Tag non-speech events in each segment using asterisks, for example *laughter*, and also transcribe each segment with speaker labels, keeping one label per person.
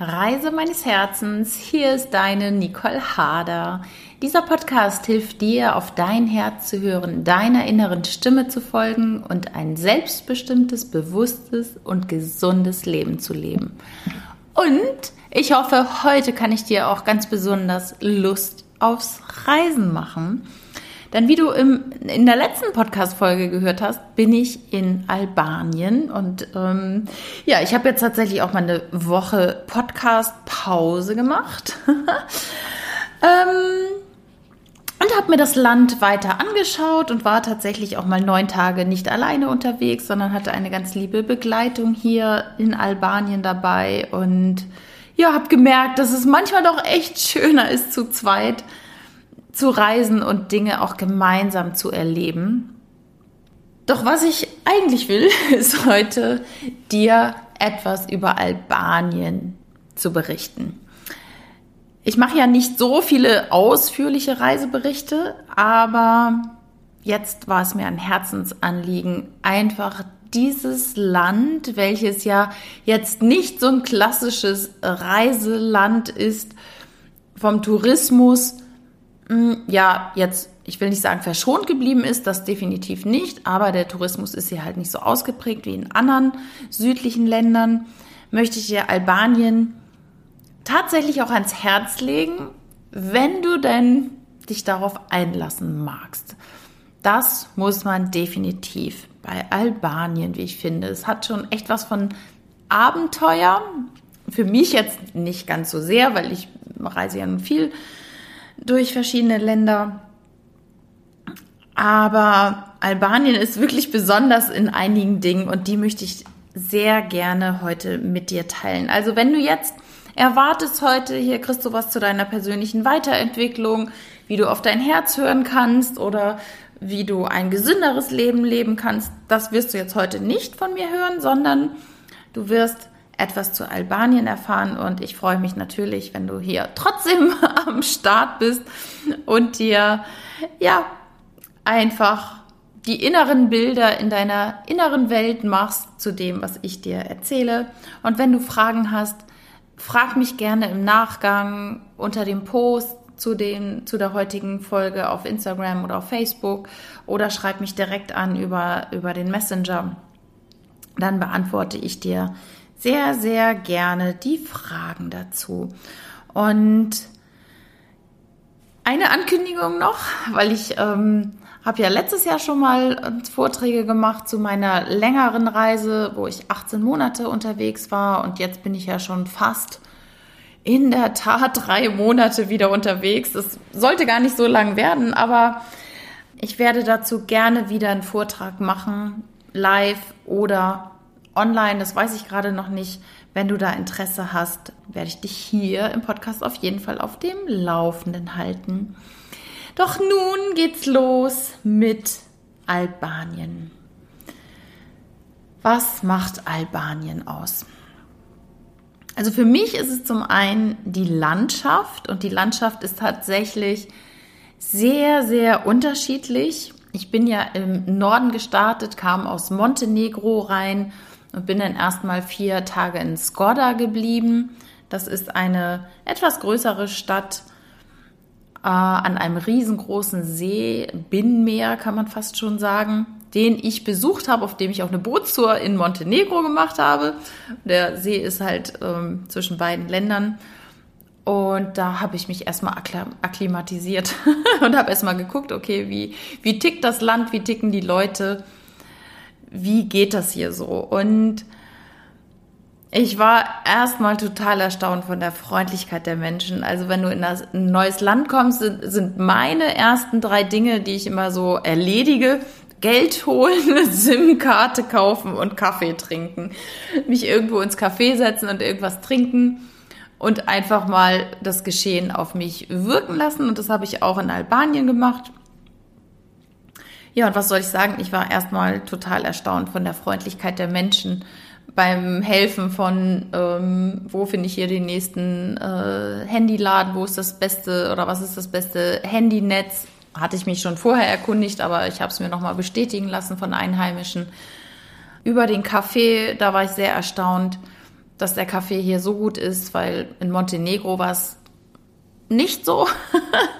Speaker 1: Reise meines Herzens, hier ist deine Nicole Hader. Dieser Podcast hilft dir, auf dein Herz zu hören, deiner inneren Stimme zu folgen und ein selbstbestimmtes, bewusstes und gesundes Leben zu leben. Und ich hoffe, heute kann ich dir auch ganz besonders Lust aufs Reisen machen. Denn wie du im, in der letzten Podcast-Folge gehört hast, bin ich in Albanien. Und ähm, ja, ich habe jetzt tatsächlich auch mal eine Woche Podcast-Pause gemacht. *laughs* ähm, und habe mir das Land weiter angeschaut und war tatsächlich auch mal neun Tage nicht alleine unterwegs, sondern hatte eine ganz liebe Begleitung hier in Albanien dabei. Und ja, habe gemerkt, dass es manchmal doch echt schöner ist zu zweit zu reisen und Dinge auch gemeinsam zu erleben. Doch was ich eigentlich will, *laughs* ist heute dir etwas über Albanien zu berichten. Ich mache ja nicht so viele ausführliche Reiseberichte, aber jetzt war es mir ein Herzensanliegen, einfach dieses Land, welches ja jetzt nicht so ein klassisches Reiseland ist, vom Tourismus ja, jetzt, ich will nicht sagen, verschont geblieben ist, das definitiv nicht, aber der Tourismus ist hier halt nicht so ausgeprägt wie in anderen südlichen Ländern, möchte ich dir Albanien tatsächlich auch ans Herz legen, wenn du denn dich darauf einlassen magst. Das muss man definitiv bei Albanien, wie ich finde. Es hat schon echt was von Abenteuer. Für mich jetzt nicht ganz so sehr, weil ich reise ja nun viel durch verschiedene Länder. Aber Albanien ist wirklich besonders in einigen Dingen und die möchte ich sehr gerne heute mit dir teilen. Also wenn du jetzt erwartest heute, hier kriegst du was zu deiner persönlichen Weiterentwicklung, wie du auf dein Herz hören kannst oder wie du ein gesünderes Leben leben kannst, das wirst du jetzt heute nicht von mir hören, sondern du wirst etwas zu Albanien erfahren und ich freue mich natürlich, wenn du hier trotzdem *laughs* am Start bist und dir ja einfach die inneren Bilder in deiner inneren Welt machst zu dem, was ich dir erzähle. Und wenn du Fragen hast, frag mich gerne im Nachgang unter dem Post zu, den, zu der heutigen Folge auf Instagram oder auf Facebook oder schreib mich direkt an über, über den Messenger. Dann beantworte ich dir sehr, sehr gerne die Fragen dazu. Und eine Ankündigung noch, weil ich ähm, habe ja letztes Jahr schon mal äh, Vorträge gemacht zu meiner längeren Reise, wo ich 18 Monate unterwegs war und jetzt bin ich ja schon fast in der Tat drei Monate wieder unterwegs. Das sollte gar nicht so lang werden, aber ich werde dazu gerne wieder einen Vortrag machen, live oder online, das weiß ich gerade noch nicht. Wenn du da Interesse hast, werde ich dich hier im Podcast auf jeden Fall auf dem Laufenden halten. Doch nun geht's los mit Albanien. Was macht Albanien aus? Also für mich ist es zum einen die Landschaft und die Landschaft ist tatsächlich sehr, sehr unterschiedlich. Ich bin ja im Norden gestartet, kam aus Montenegro rein und bin dann erstmal vier Tage in Skoda geblieben. Das ist eine etwas größere Stadt äh, an einem riesengroßen See, Binnenmeer kann man fast schon sagen, den ich besucht habe, auf dem ich auch eine Bootstour in Montenegro gemacht habe. Der See ist halt ähm, zwischen beiden Ländern. Und da habe ich mich erstmal akklimatisiert *laughs* und habe erstmal geguckt, okay, wie, wie tickt das Land, wie ticken die Leute wie geht das hier so? Und ich war erstmal total erstaunt von der Freundlichkeit der Menschen. Also wenn du in ein neues Land kommst, sind, meine ersten drei Dinge, die ich immer so erledige, Geld holen, *laughs* SIM-Karte kaufen und Kaffee trinken. Mich irgendwo ins Café setzen und irgendwas trinken und einfach mal das Geschehen auf mich wirken lassen. Und das habe ich auch in Albanien gemacht. Ja, und was soll ich sagen? Ich war erstmal total erstaunt von der Freundlichkeit der Menschen beim Helfen von, ähm, wo finde ich hier den nächsten äh, Handyladen, wo ist das beste oder was ist das beste Handynetz? Hatte ich mich schon vorher erkundigt, aber ich habe es mir nochmal bestätigen lassen von Einheimischen. Über den Kaffee, da war ich sehr erstaunt. dass der Kaffee hier so gut ist, weil in Montenegro war es nicht so.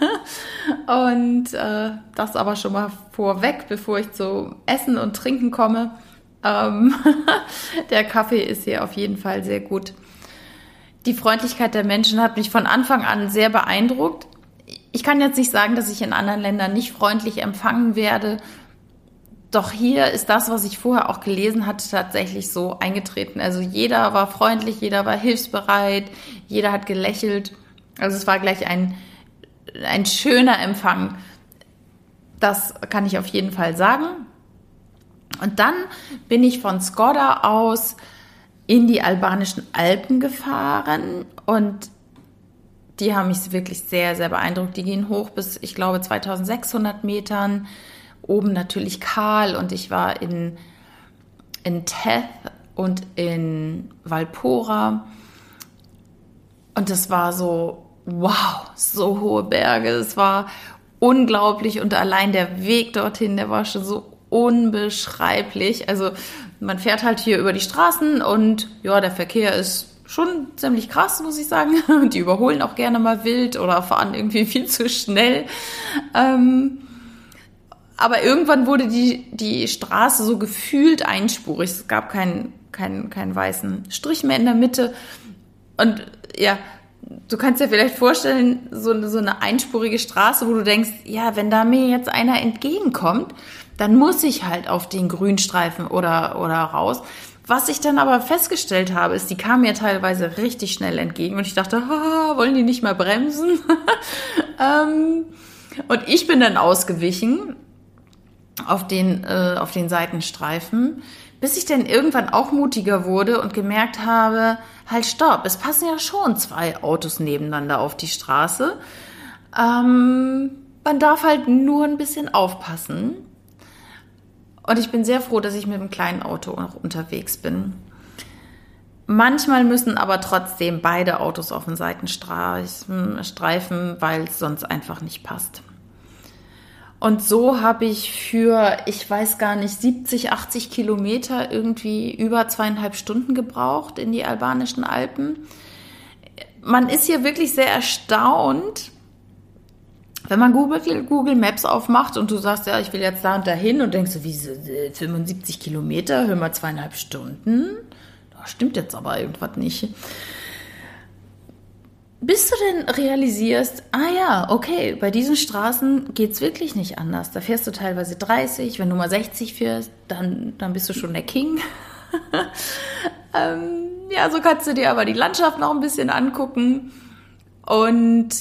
Speaker 1: *laughs* und äh, das aber schon mal vorweg, bevor ich zu Essen und Trinken komme. Ähm, *laughs* der Kaffee ist hier auf jeden Fall sehr gut. Die Freundlichkeit der Menschen hat mich von Anfang an sehr beeindruckt. Ich kann jetzt nicht sagen, dass ich in anderen Ländern nicht freundlich empfangen werde. Doch hier ist das, was ich vorher auch gelesen hatte, tatsächlich so eingetreten. Also jeder war freundlich, jeder war hilfsbereit, jeder hat gelächelt. Also es war gleich ein, ein schöner Empfang. Das kann ich auf jeden Fall sagen. Und dann bin ich von Skoda aus in die albanischen Alpen gefahren und die haben mich wirklich sehr, sehr beeindruckt. Die gehen hoch bis, ich glaube, 2600 Metern. Oben natürlich kahl und ich war in, in Teth und in Valpora. Und das war so, wow, so hohe Berge. Es war unglaublich und allein der Weg dorthin, der war schon so unbeschreiblich. Also man fährt halt hier über die Straßen und ja, der Verkehr ist schon ziemlich krass, muss ich sagen. *laughs* Die überholen auch gerne mal wild oder fahren irgendwie viel zu schnell. Ähm, aber irgendwann wurde die, die Straße so gefühlt einspurig. Es gab keinen, keinen, keinen weißen Strich mehr in der Mitte. Und ja, du kannst dir vielleicht vorstellen, so, so eine einspurige Straße, wo du denkst, ja, wenn da mir jetzt einer entgegenkommt, dann muss ich halt auf den Grünstreifen oder, oder raus. Was ich dann aber festgestellt habe, ist, die kamen mir teilweise richtig schnell entgegen und ich dachte, *laughs* Haha, wollen die nicht mal bremsen? *laughs* ähm, und ich bin dann ausgewichen auf den, äh, auf den Seitenstreifen, bis ich dann irgendwann auch mutiger wurde und gemerkt habe, halt stopp, es passen ja schon zwei Autos nebeneinander auf die Straße. Ähm, man darf halt nur ein bisschen aufpassen. Und ich bin sehr froh, dass ich mit einem kleinen Auto noch unterwegs bin. Manchmal müssen aber trotzdem beide Autos auf den Seitenstreifen, weil es sonst einfach nicht passt. Und so habe ich für, ich weiß gar nicht, 70, 80 Kilometer irgendwie über zweieinhalb Stunden gebraucht in die albanischen Alpen. Man ist hier wirklich sehr erstaunt, wenn man Google, Google Maps aufmacht und du sagst, ja, ich will jetzt da und dahin und denkst du, wie 75 Kilometer, hör mal zweieinhalb Stunden. Das stimmt jetzt aber irgendwas nicht. Bis du denn realisierst, ah ja, okay, bei diesen Straßen geht's wirklich nicht anders. Da fährst du teilweise 30, wenn du mal 60 fährst, dann, dann bist du schon der King. *laughs* ähm, ja, so kannst du dir aber die Landschaft noch ein bisschen angucken und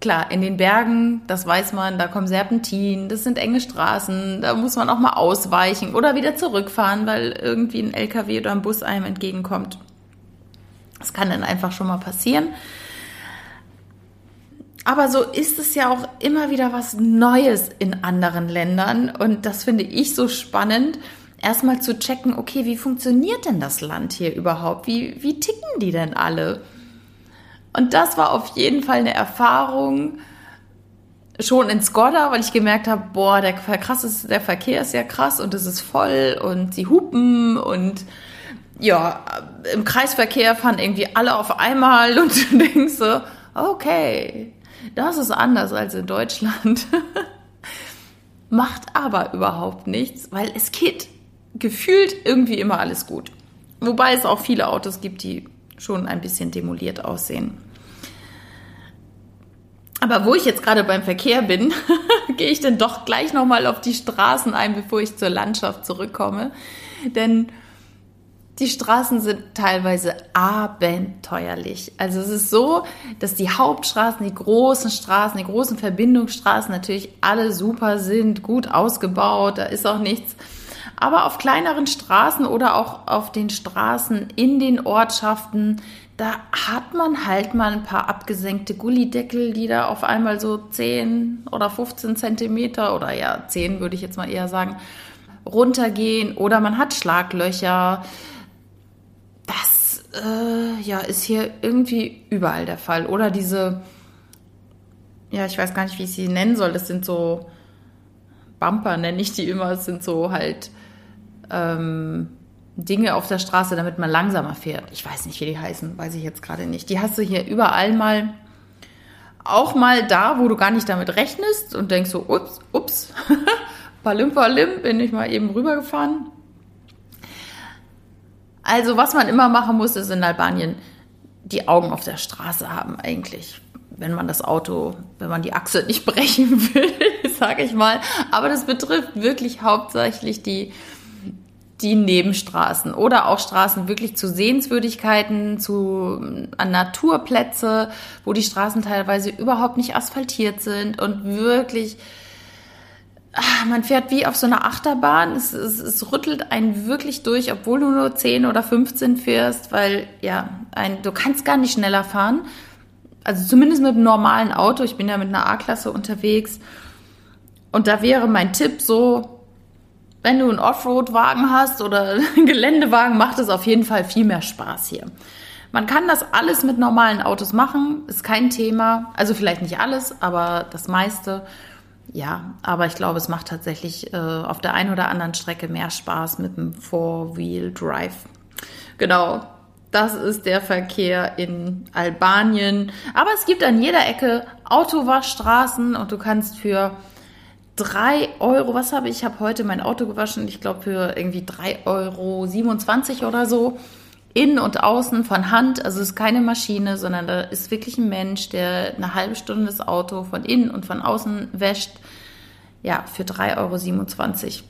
Speaker 1: Klar, in den Bergen, das weiß man, da kommen Serpentinen, das sind enge Straßen, da muss man auch mal ausweichen oder wieder zurückfahren, weil irgendwie ein LKW oder ein Bus einem entgegenkommt. Das kann dann einfach schon mal passieren. Aber so ist es ja auch immer wieder was Neues in anderen Ländern und das finde ich so spannend, erstmal zu checken, okay, wie funktioniert denn das Land hier überhaupt? Wie, wie ticken die denn alle? Und das war auf jeden Fall eine Erfahrung schon in Skoda, weil ich gemerkt habe, boah, der krass ist, der Verkehr ist ja krass und es ist voll und sie hupen und ja, im Kreisverkehr fahren irgendwie alle auf einmal *laughs* und du denkst so, okay, das ist anders als in Deutschland. *laughs* Macht aber überhaupt nichts, weil es geht gefühlt irgendwie immer alles gut. Wobei es auch viele Autos gibt, die schon ein bisschen demoliert aussehen. Aber wo ich jetzt gerade beim Verkehr bin, *laughs* gehe ich dann doch gleich nochmal auf die Straßen ein, bevor ich zur Landschaft zurückkomme. Denn die Straßen sind teilweise abenteuerlich. Also es ist so, dass die Hauptstraßen, die großen Straßen, die großen Verbindungsstraßen natürlich alle super sind, gut ausgebaut, da ist auch nichts aber auf kleineren Straßen oder auch auf den Straßen in den Ortschaften, da hat man halt mal ein paar abgesenkte Gullideckel, die da auf einmal so 10 oder 15 Zentimeter oder ja 10 würde ich jetzt mal eher sagen, runtergehen. Oder man hat Schlaglöcher. Das äh, ja, ist hier irgendwie überall der Fall. Oder diese, ja, ich weiß gar nicht, wie ich sie nennen soll. Das sind so Bumper, nenne ich die immer. Das sind so halt ähm, Dinge auf der Straße, damit man langsamer fährt. Ich weiß nicht, wie die heißen, weiß ich jetzt gerade nicht. Die hast du hier überall mal, auch mal da, wo du gar nicht damit rechnest und denkst so, ups, ups, *laughs* palim, palim, bin ich mal eben rübergefahren. Also was man immer machen muss, ist in Albanien die Augen auf der Straße haben eigentlich wenn man das Auto, wenn man die Achse nicht *laughs* brechen will, sage ich mal. Aber das betrifft wirklich hauptsächlich die, die Nebenstraßen oder auch Straßen wirklich zu Sehenswürdigkeiten, zu an Naturplätze, wo die Straßen teilweise überhaupt nicht asphaltiert sind und wirklich man fährt wie auf so einer Achterbahn. Es, es, es, rüttelt einen wirklich durch, obwohl du nur 10 oder 15 fährst, weil ja, ein, du kannst gar nicht schneller fahren also zumindest mit einem normalen Auto, ich bin ja mit einer A-Klasse unterwegs. Und da wäre mein Tipp so, wenn du einen Offroad-Wagen hast oder *laughs* einen Geländewagen, macht es auf jeden Fall viel mehr Spaß hier. Man kann das alles mit normalen Autos machen, ist kein Thema. Also vielleicht nicht alles, aber das meiste. Ja, aber ich glaube, es macht tatsächlich äh, auf der einen oder anderen Strecke mehr Spaß mit einem Four-Wheel-Drive. Genau, das ist der Verkehr in Albanien. Aber es gibt an jeder Ecke Autowaschstraßen und du kannst für drei Euro, was habe ich? Ich habe heute mein Auto gewaschen, ich glaube für irgendwie drei Euro 27 oder so. Innen und außen von Hand, also es ist keine Maschine, sondern da ist wirklich ein Mensch, der eine halbe Stunde das Auto von innen und von außen wäscht. Ja, für 3,27 Euro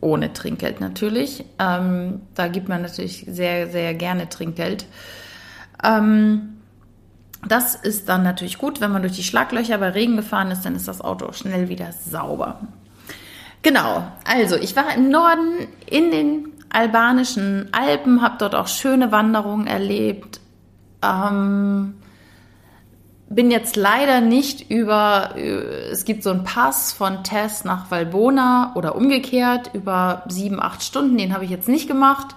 Speaker 1: ohne Trinkgeld natürlich. Ähm, da gibt man natürlich sehr, sehr gerne Trinkgeld. Ähm, das ist dann natürlich gut, wenn man durch die Schlaglöcher bei Regen gefahren ist, dann ist das Auto schnell wieder sauber. Genau, also ich war im Norden in den albanischen Alpen, habe dort auch schöne Wanderungen erlebt. Ähm, bin jetzt leider nicht über, äh, es gibt so einen Pass von Tess nach Valbona oder umgekehrt über sieben, acht Stunden, den habe ich jetzt nicht gemacht.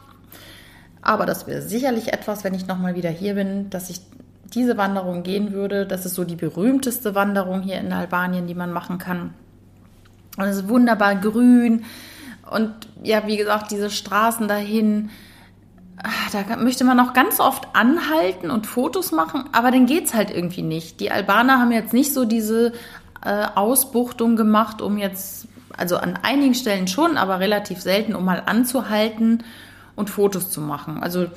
Speaker 1: Aber das wäre sicherlich etwas, wenn ich nochmal wieder hier bin, dass ich diese Wanderung gehen würde. Das ist so die berühmteste Wanderung hier in Albanien, die man machen kann. Und es ist wunderbar grün. Und ja, wie gesagt, diese Straßen dahin, Ah, da möchte man auch ganz oft anhalten und Fotos machen, aber dann geht es halt irgendwie nicht. Die Albaner haben jetzt nicht so diese äh, Ausbuchtung gemacht, um jetzt, also an einigen Stellen schon, aber relativ selten, um mal anzuhalten und Fotos zu machen. Also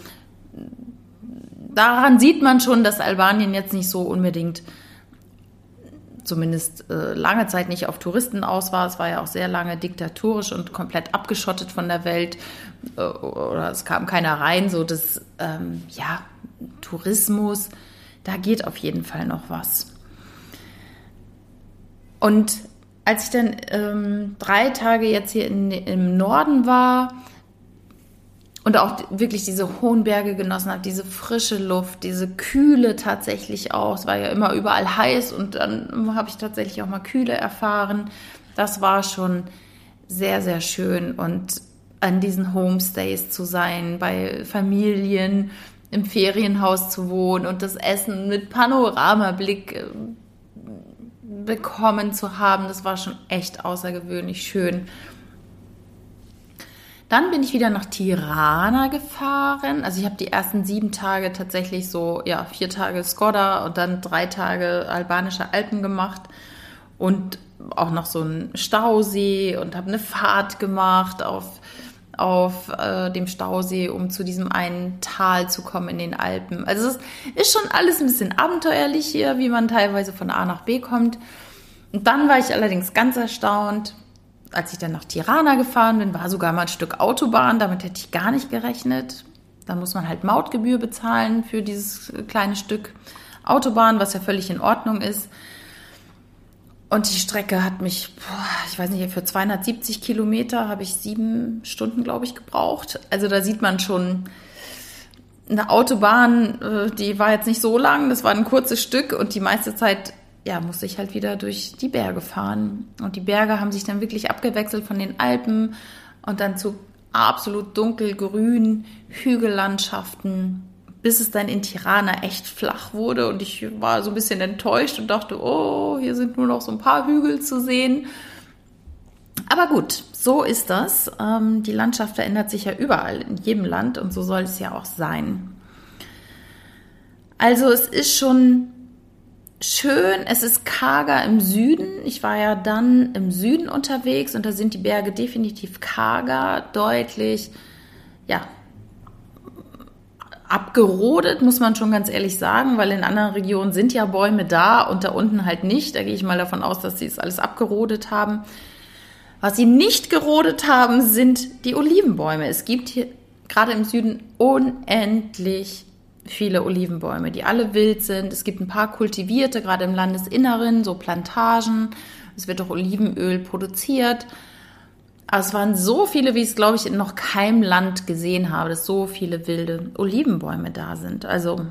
Speaker 1: daran sieht man schon, dass Albanien jetzt nicht so unbedingt zumindest äh, lange Zeit nicht auf Touristen aus war. Es war ja auch sehr lange diktatorisch und komplett abgeschottet von der Welt. Äh, oder es kam keiner rein. So das, ähm, ja, Tourismus, da geht auf jeden Fall noch was. Und als ich dann ähm, drei Tage jetzt hier in, im Norden war, und auch wirklich diese hohen Berge genossen habe, diese frische Luft, diese Kühle tatsächlich auch. Es war ja immer überall heiß und dann habe ich tatsächlich auch mal Kühle erfahren. Das war schon sehr, sehr schön und an diesen Homestays zu sein, bei Familien im Ferienhaus zu wohnen und das Essen mit Panoramablick äh, bekommen zu haben, das war schon echt außergewöhnlich schön. Dann bin ich wieder nach Tirana gefahren. Also ich habe die ersten sieben Tage tatsächlich so, ja, vier Tage Skoda und dann drei Tage albanische Alpen gemacht und auch noch so einen Stausee und habe eine Fahrt gemacht auf, auf äh, dem Stausee, um zu diesem einen Tal zu kommen in den Alpen. Also es ist schon alles ein bisschen abenteuerlich hier, wie man teilweise von A nach B kommt. Und dann war ich allerdings ganz erstaunt, als ich dann nach Tirana gefahren bin, war sogar mal ein Stück Autobahn. Damit hätte ich gar nicht gerechnet. Dann muss man halt Mautgebühr bezahlen für dieses kleine Stück Autobahn, was ja völlig in Ordnung ist. Und die Strecke hat mich, ich weiß nicht, für 270 Kilometer habe ich sieben Stunden, glaube ich, gebraucht. Also da sieht man schon, eine Autobahn, äh, die war jetzt nicht so lang, das war ein kurzes Stück und die meiste Zeit ja, musste ich halt wieder durch die Berge fahren. Und die Berge haben sich dann wirklich abgewechselt von den Alpen und dann zu absolut dunkelgrünen Hügellandschaften, bis es dann in Tirana echt flach wurde. Und ich war so ein bisschen enttäuscht und dachte, oh, hier sind nur noch so ein paar Hügel zu sehen. Aber gut, so ist das. Ähm, die Landschaft verändert sich ja überall, in jedem Land und so soll es ja auch sein. Also es ist schon schön, es ist karger im Süden. Ich war ja dann im Süden unterwegs und da sind die Berge definitiv karger, deutlich, ja, abgerodet, muss man schon ganz ehrlich sagen, weil in anderen Regionen sind ja Bäume da und da unten halt nicht. Da gehe ich mal davon aus, dass sie es alles abgerodet haben. Was sie nicht gerodet haben, sind die Olivenbäume. Es gibt hier gerade im Süden unendlich viele Olivenbäume, die alle wild sind. Es gibt ein paar kultivierte, gerade im Landesinneren, so Plantagen. Es wird auch Olivenöl produziert. Aber es waren so viele, wie ich es, glaube ich, in noch keinem Land gesehen habe, dass so viele wilde Olivenbäume da sind. Also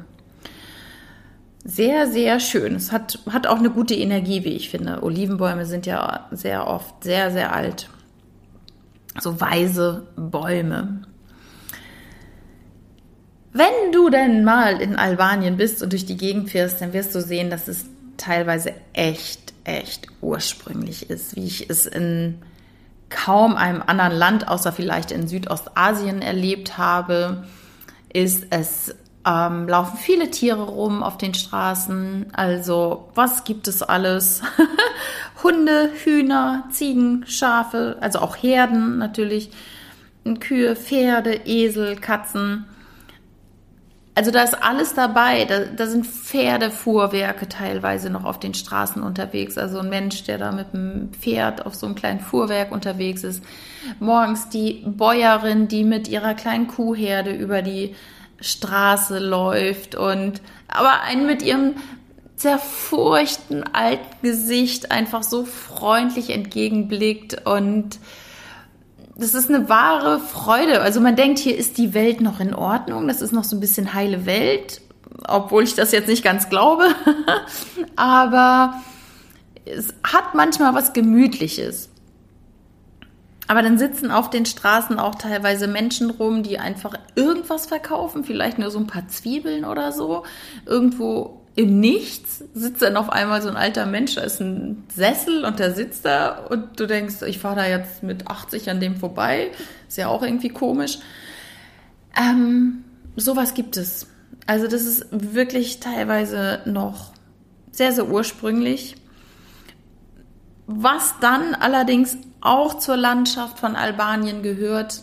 Speaker 1: sehr, sehr schön. Es hat, hat auch eine gute Energie, wie ich finde. Olivenbäume sind ja sehr oft sehr, sehr alt. So weise Bäume. Wenn du denn mal in Albanien bist und durch die Gegend fährst, dann wirst du sehen, dass es teilweise echt, echt ursprünglich ist, wie ich es in kaum einem anderen Land, außer vielleicht in Südostasien erlebt habe, ist es ähm, laufen viele Tiere rum auf den Straßen. Also was gibt es alles? *laughs* Hunde, Hühner, Ziegen, Schafe, also auch Herden natürlich, Kühe, Pferde, Esel, Katzen. Also da ist alles dabei. Da, da sind Pferdefuhrwerke teilweise noch auf den Straßen unterwegs. Also ein Mensch, der da mit einem Pferd auf so einem kleinen Fuhrwerk unterwegs ist. Morgens die Bäuerin, die mit ihrer kleinen Kuhherde über die Straße läuft und aber einen mit ihrem zerfurchten alten Gesicht einfach so freundlich entgegenblickt und das ist eine wahre Freude. Also man denkt, hier ist die Welt noch in Ordnung, das ist noch so ein bisschen heile Welt, obwohl ich das jetzt nicht ganz glaube. *laughs* Aber es hat manchmal was Gemütliches. Aber dann sitzen auf den Straßen auch teilweise Menschen rum, die einfach irgendwas verkaufen, vielleicht nur so ein paar Zwiebeln oder so. Irgendwo im Nichts sitzt dann auf einmal so ein alter Mensch, da ist ein Sessel und der sitzt da und du denkst, ich fahre da jetzt mit 80 an dem vorbei. Ist ja auch irgendwie komisch. Ähm, sowas gibt es. Also das ist wirklich teilweise noch sehr, sehr ursprünglich. Was dann allerdings auch zur Landschaft von Albanien gehört,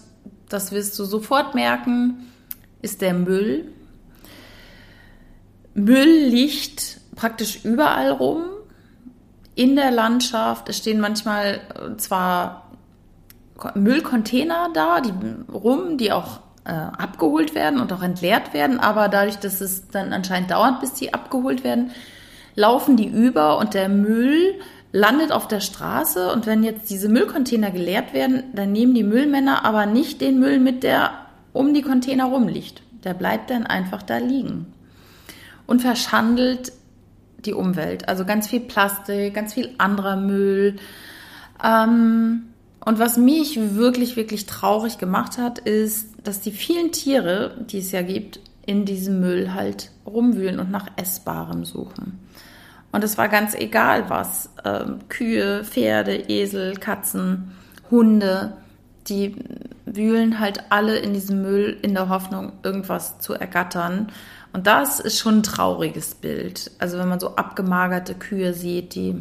Speaker 1: das wirst du sofort merken, ist der Müll. Müll liegt praktisch überall rum in der Landschaft. Es stehen manchmal äh, zwar Müllcontainer da, die rum, die auch äh, abgeholt werden und auch entleert werden, aber dadurch, dass es dann anscheinend dauert, bis die abgeholt werden, laufen die über und der Müll landet auf der Straße und wenn jetzt diese Müllcontainer geleert werden, dann nehmen die Müllmänner aber nicht den Müll mit, der um die Container rumliegt. Der bleibt dann einfach da liegen und verschandelt die Umwelt. Also ganz viel Plastik, ganz viel anderer Müll. Ähm, und was mich wirklich, wirklich traurig gemacht hat, ist, dass die vielen Tiere, die es ja gibt, in diesem Müll halt rumwühlen und nach Essbarem suchen. Und es war ganz egal was. Ähm, Kühe, Pferde, Esel, Katzen, Hunde, die wühlen halt alle in diesem Müll in der Hoffnung, irgendwas zu ergattern. Und das ist schon ein trauriges Bild. Also wenn man so abgemagerte Kühe sieht, die,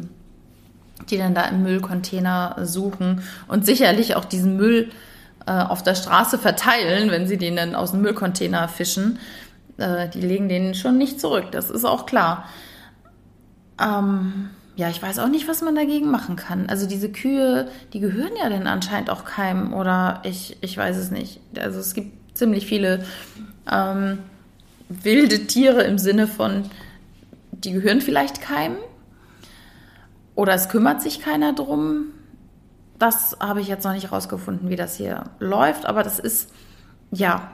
Speaker 1: die dann da im Müllcontainer suchen und sicherlich auch diesen Müll äh, auf der Straße verteilen, wenn sie den dann aus dem Müllcontainer fischen. Äh, die legen den schon nicht zurück, das ist auch klar. Ähm, ja, ich weiß auch nicht, was man dagegen machen kann. Also diese Kühe, die gehören ja dann anscheinend auch keinem oder ich, ich weiß es nicht. Also es gibt ziemlich viele ähm, wilde Tiere im Sinne von, die gehören vielleicht keinem oder es kümmert sich keiner drum. Das habe ich jetzt noch nicht rausgefunden, wie das hier läuft, aber das ist ja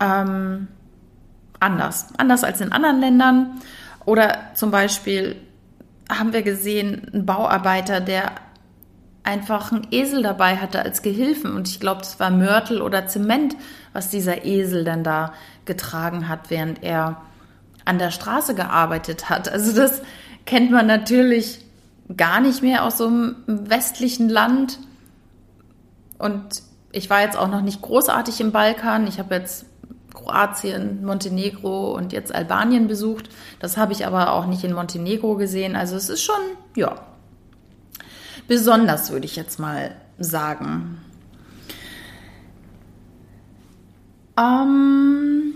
Speaker 1: ähm, anders. Anders als in anderen Ländern. Oder zum Beispiel haben wir gesehen, ein Bauarbeiter, der einfach einen Esel dabei hatte als Gehilfen. Und ich glaube, das war Mörtel oder Zement, was dieser Esel dann da getragen hat, während er an der Straße gearbeitet hat. Also das kennt man natürlich gar nicht mehr aus so einem westlichen Land, Und ich war jetzt auch noch nicht großartig im Balkan. Ich habe jetzt Kroatien, Montenegro und jetzt Albanien besucht. Das habe ich aber auch nicht in Montenegro gesehen. Also es ist schon, ja, besonders, würde ich jetzt mal sagen. Ähm,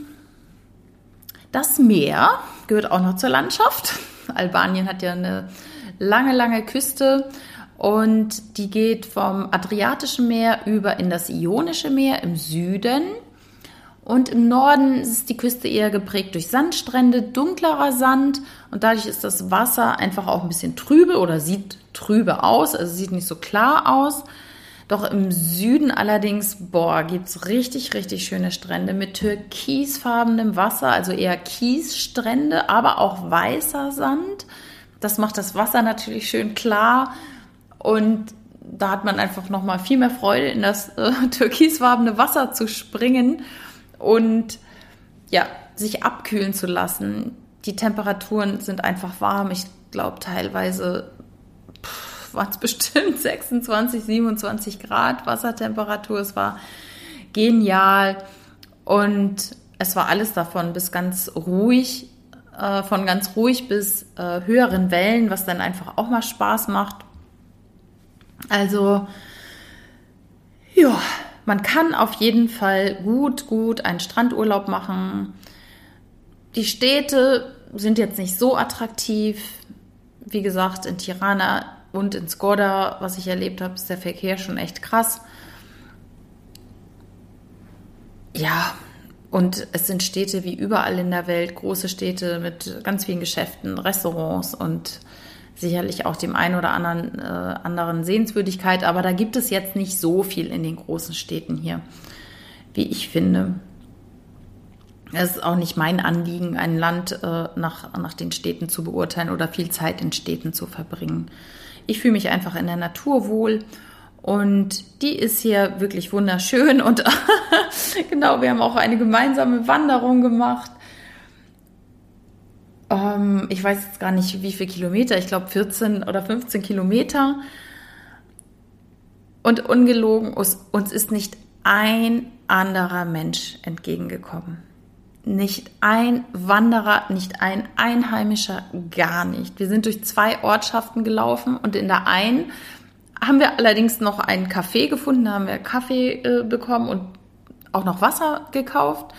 Speaker 1: das Meer gehört auch noch zur Landschaft. *laughs* Albanien hat ja eine lange, lange Küste und die geht vom Adriatischen Meer über in das Ionische Meer im Süden. Und im Norden ist die Küste eher geprägt durch Sandstrände, dunklerer Sand und dadurch ist das Wasser einfach auch ein bisschen trübe oder sieht trübe aus, also sieht nicht so klar aus. Doch im Süden allerdings, boah, gibt's richtig, richtig schöne Strände mit türkisfarbenem Wasser, also eher Kiesstrände, aber auch weißer Sand. Das macht das Wasser natürlich schön klar und da hat man einfach noch mal viel mehr Freude, in das äh, *laughs* türkisfarbene Wasser zu springen und ja, sich abkühlen zu lassen. Die Temperaturen sind einfach warm. Ich glaube teilweise waren es bestimmt *laughs* 26, 27 Grad Wassertemperatur. Es war genial und es war alles davon bis ganz ruhig, äh, von ganz ruhig bis äh, höheren Wellen, was dann einfach auch mal Spaß macht. Also, ja, man kann auf jeden Fall gut, gut einen Strandurlaub machen. Die Städte sind jetzt nicht so attraktiv. Wie gesagt, in Tirana und in Skoda, was ich erlebt habe, ist der Verkehr schon echt krass. Ja, und es sind Städte wie überall in der Welt, große Städte mit ganz vielen Geschäften, Restaurants und sicherlich auch dem einen oder anderen äh, anderen Sehenswürdigkeit. Aber da gibt es jetzt nicht so viel in den großen Städten hier, wie ich finde. Es ist auch nicht mein Anliegen, ein Land äh, nach, nach den Städten zu beurteilen oder viel Zeit in Städten zu verbringen. Ich fühle mich einfach in der Natur wohl und die ist hier wirklich wunderschön und *laughs* genau, wir haben auch eine gemeinsame Wanderung gemacht. Ähm, ich weiß jetzt gar nicht, wie viele Kilometer, ich glaube 14 oder 15 Kilometer. Und ungelogen, uns ist nicht ein anderer Mensch entgegengekommen. Nicht ein Wanderer, nicht ein Einheimischer, gar nicht. Wir sind durch zwei Ortschaften gelaufen und in der einen haben wir allerdings noch einen Kaffee gefunden, da haben wir Kaffee äh, bekommen und auch noch Wasser gekauft.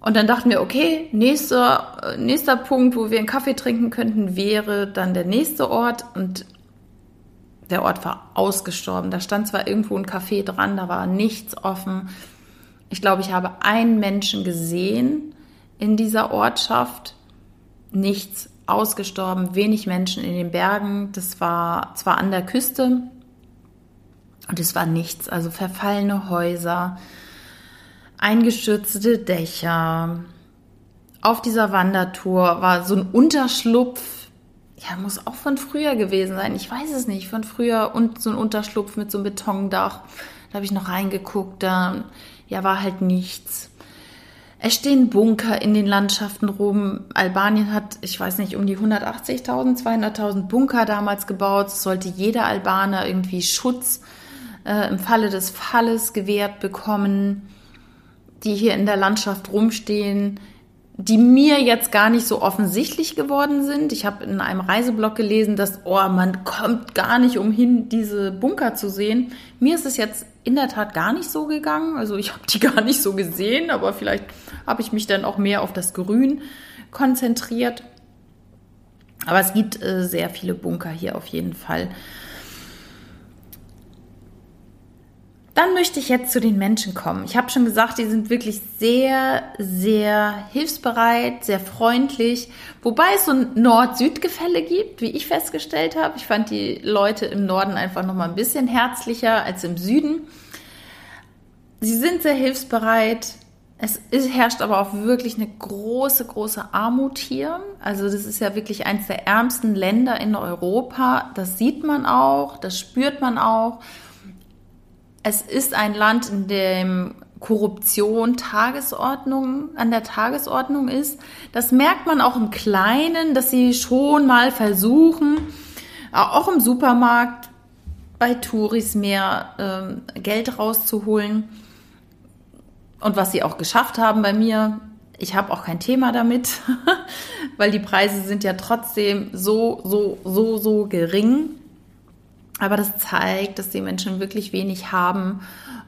Speaker 1: Und dann dachten wir, okay, nächster, äh, nächster Punkt, wo wir einen Kaffee trinken könnten, wäre dann der nächste Ort. Und der Ort war ausgestorben. Da stand zwar irgendwo ein Café dran, da war nichts offen. Ich glaube, ich habe einen Menschen gesehen in dieser Ortschaft. Nichts ausgestorben, wenig Menschen in den Bergen. Das war zwar an der Küste und es war nichts. Also verfallene Häuser, eingestürzte Dächer. Auf dieser Wandertour war so ein Unterschlupf. Ja, muss auch von früher gewesen sein. Ich weiß es nicht. Von früher und so ein Unterschlupf mit so einem Betondach. Da habe ich noch reingeguckt. Da ja, war halt nichts. Es stehen Bunker in den Landschaften rum. Albanien hat, ich weiß nicht, um die 180.000, 200.000 Bunker damals gebaut. Es sollte jeder Albaner irgendwie Schutz äh, im Falle des Falles gewährt bekommen, die hier in der Landschaft rumstehen die mir jetzt gar nicht so offensichtlich geworden sind. Ich habe in einem Reiseblog gelesen, dass oh, man kommt gar nicht umhin, diese Bunker zu sehen. Mir ist es jetzt in der Tat gar nicht so gegangen. Also ich habe die *laughs* gar nicht so gesehen, aber vielleicht habe ich mich dann auch mehr auf das Grün konzentriert. Aber es gibt äh, sehr viele Bunker hier auf jeden Fall. Dann möchte ich jetzt zu den Menschen kommen. Ich habe schon gesagt, die sind wirklich sehr, sehr hilfsbereit, sehr freundlich, wobei es so ein Nord-Süd-Gefälle gibt, wie ich festgestellt habe. Ich fand die Leute im Norden einfach noch mal ein bisschen herzlicher als im Süden. Sie sind sehr hilfsbereit. Es herrscht aber auch wirklich eine große, große Armut hier. Also das ist ja wirklich eines der ärmsten Länder in Europa. Das sieht man auch, das spürt man auch es ist ein Land, in dem Korruption Tagesordnung an der Tagesordnung ist. Das merkt man auch im Kleinen, dass sie schon mal versuchen, auch im Supermarkt bei Touris mehr ähm, Geld rauszuholen. Und was sie auch geschafft haben bei mir, ich habe auch kein Thema damit, *laughs* weil die Preise sind ja trotzdem so, so, so, so gering. Aber das zeigt, dass die Menschen wirklich wenig haben